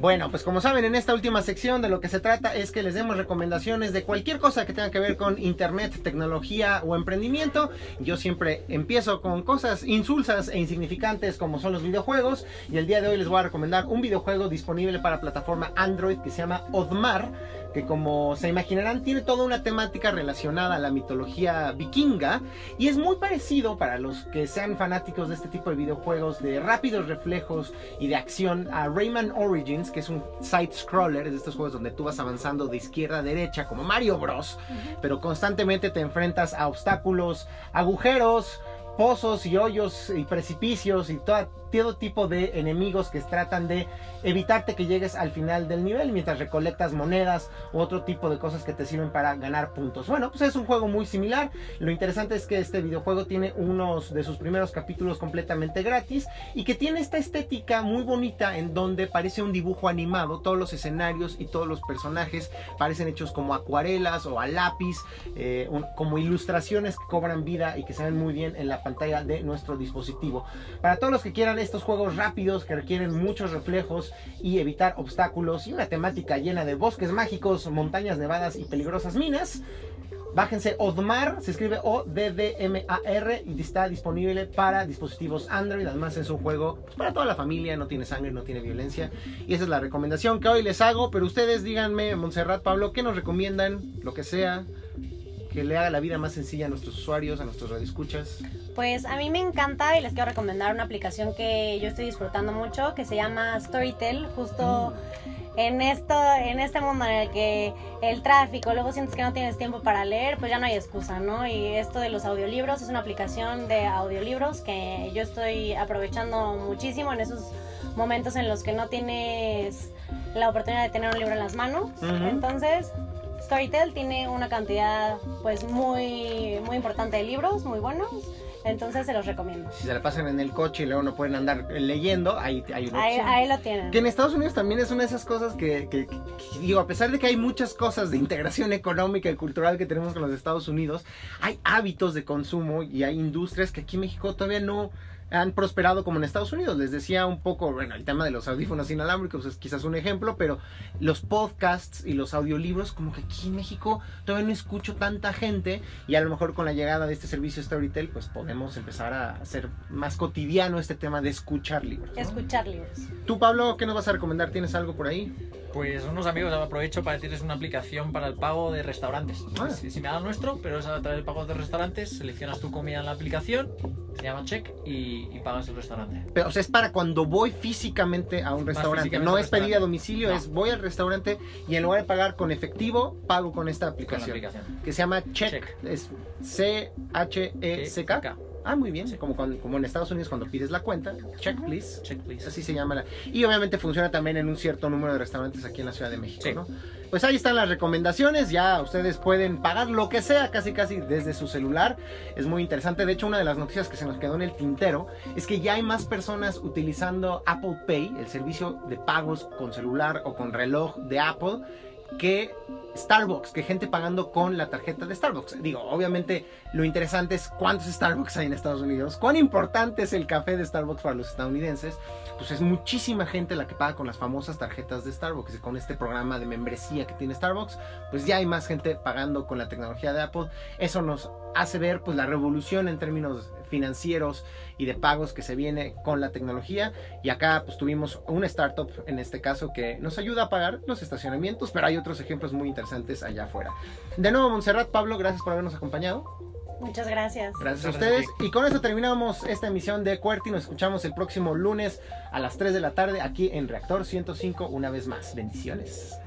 Bueno, pues como saben, en esta última sección de lo que se trata es que les demos recomendaciones de cualquier cosa que tenga que ver con internet, tecnología o emprendimiento. Yo siempre empiezo con cosas insulsas e insignificantes como son los videojuegos y el día de hoy les voy a recomendar un videojuego disponible para plataforma Android que se llama Odmar que como se imaginarán tiene toda una temática relacionada a la mitología vikinga y es muy parecido para los que sean fanáticos de este tipo de videojuegos de rápidos reflejos y de acción a Rayman Origins, que es un side scroller, es de estos juegos donde tú vas avanzando de izquierda a derecha como Mario Bros, pero constantemente te enfrentas a obstáculos, agujeros, pozos y hoyos y precipicios y todo todo tipo de enemigos que tratan de evitarte que llegues al final del nivel mientras recolectas monedas u otro tipo de cosas que te sirven para ganar puntos. Bueno, pues es un juego muy similar. Lo interesante es que este videojuego tiene unos de sus primeros capítulos completamente gratis y que tiene esta estética muy bonita en donde parece un dibujo animado. Todos los escenarios y todos los personajes parecen hechos como acuarelas o a lápiz, eh, como ilustraciones que cobran vida y que se ven muy bien en la pantalla de nuestro dispositivo. Para todos los que quieran estos juegos rápidos que requieren muchos reflejos y evitar obstáculos y una temática llena de bosques mágicos, montañas nevadas y peligrosas minas. Bájense Odmar, se escribe O-D-D-M-A-R y está disponible para dispositivos Android. Además es un juego pues, para toda la familia, no tiene sangre, no tiene violencia. Y esa es la recomendación que hoy les hago. Pero ustedes díganme, Montserrat, Pablo, ¿qué nos recomiendan? Lo que sea que le haga la vida más sencilla a nuestros usuarios, a nuestros radioescuchas? Pues a mí me encanta y les quiero recomendar una aplicación que yo estoy disfrutando mucho que se llama Storytel, justo mm. en esto en este mundo en el que el tráfico, luego sientes que no tienes tiempo para leer, pues ya no hay excusa, ¿no? Y esto de los audiolibros es una aplicación de audiolibros que yo estoy aprovechando muchísimo en esos momentos en los que no tienes la oportunidad de tener un libro en las manos. Entonces, Storytel tiene una cantidad pues muy, muy importante de libros, muy buenos. Entonces se los recomiendo. Si se la pasan en el coche y luego no pueden andar leyendo, ahí hay una ahí, ahí, lo tienen. Que en Estados Unidos también es una de esas cosas que, que, digo, a pesar de que hay muchas cosas de integración económica y cultural que tenemos con los Estados Unidos, hay hábitos de consumo y hay industrias que aquí en México todavía no han prosperado como en Estados Unidos. Les decía un poco, bueno, el tema de los audífonos inalámbricos es quizás un ejemplo, pero los podcasts y los audiolibros, como que aquí en México todavía no escucho tanta gente y a lo mejor con la llegada de este servicio Storytel, pues podemos empezar a hacer más cotidiano este tema de escuchar libros. Escuchar libros. Tú, Pablo, ¿qué nos vas a recomendar? ¿Tienes algo por ahí? Pues unos amigos, aprovecho para decirles una aplicación para el pago de restaurantes. Ah. Si, me da nuestro, pero es a través del pago de restaurantes, seleccionas tu comida en la aplicación, se llama Check y, pagas el restaurante. Pero o sea, es para cuando voy físicamente a un restaurante, no es pedir a domicilio, es voy al restaurante y en lugar de pagar con efectivo, pago con esta aplicación, que se llama Check, es C H E C K. Ah, muy bien. Como, como en Estados Unidos cuando pides la cuenta, check please. Check please. Así se llama. y obviamente funciona también en un cierto número de restaurantes aquí en la Ciudad de México, ¿no? Pues ahí están las recomendaciones. Ya ustedes pueden pagar lo que sea, casi casi desde su celular. Es muy interesante. De hecho, una de las noticias que se nos quedó en el tintero es que ya hay más personas utilizando Apple Pay, el servicio de pagos con celular o con reloj de Apple que Starbucks, que gente pagando con la tarjeta de Starbucks. Digo, obviamente lo interesante es cuántos Starbucks hay en Estados Unidos, cuán importante es el café de Starbucks para los estadounidenses. Pues es muchísima gente la que paga con las famosas tarjetas de Starbucks y con este programa de membresía que tiene Starbucks, pues ya hay más gente pagando con la tecnología de Apple. Eso nos hace ver pues la revolución en términos financieros y de pagos que se viene con la tecnología. Y acá pues tuvimos una startup en este caso que nos ayuda a pagar los estacionamientos, pero hay otros ejemplos muy interesantes allá afuera. De nuevo, Montserrat, Pablo, gracias por habernos acompañado. Muchas gracias. Gracias a ustedes. Y con eso terminamos esta emisión de QWERTY. Nos escuchamos el próximo lunes a las 3 de la tarde aquí en Reactor 105 una vez más. Bendiciones.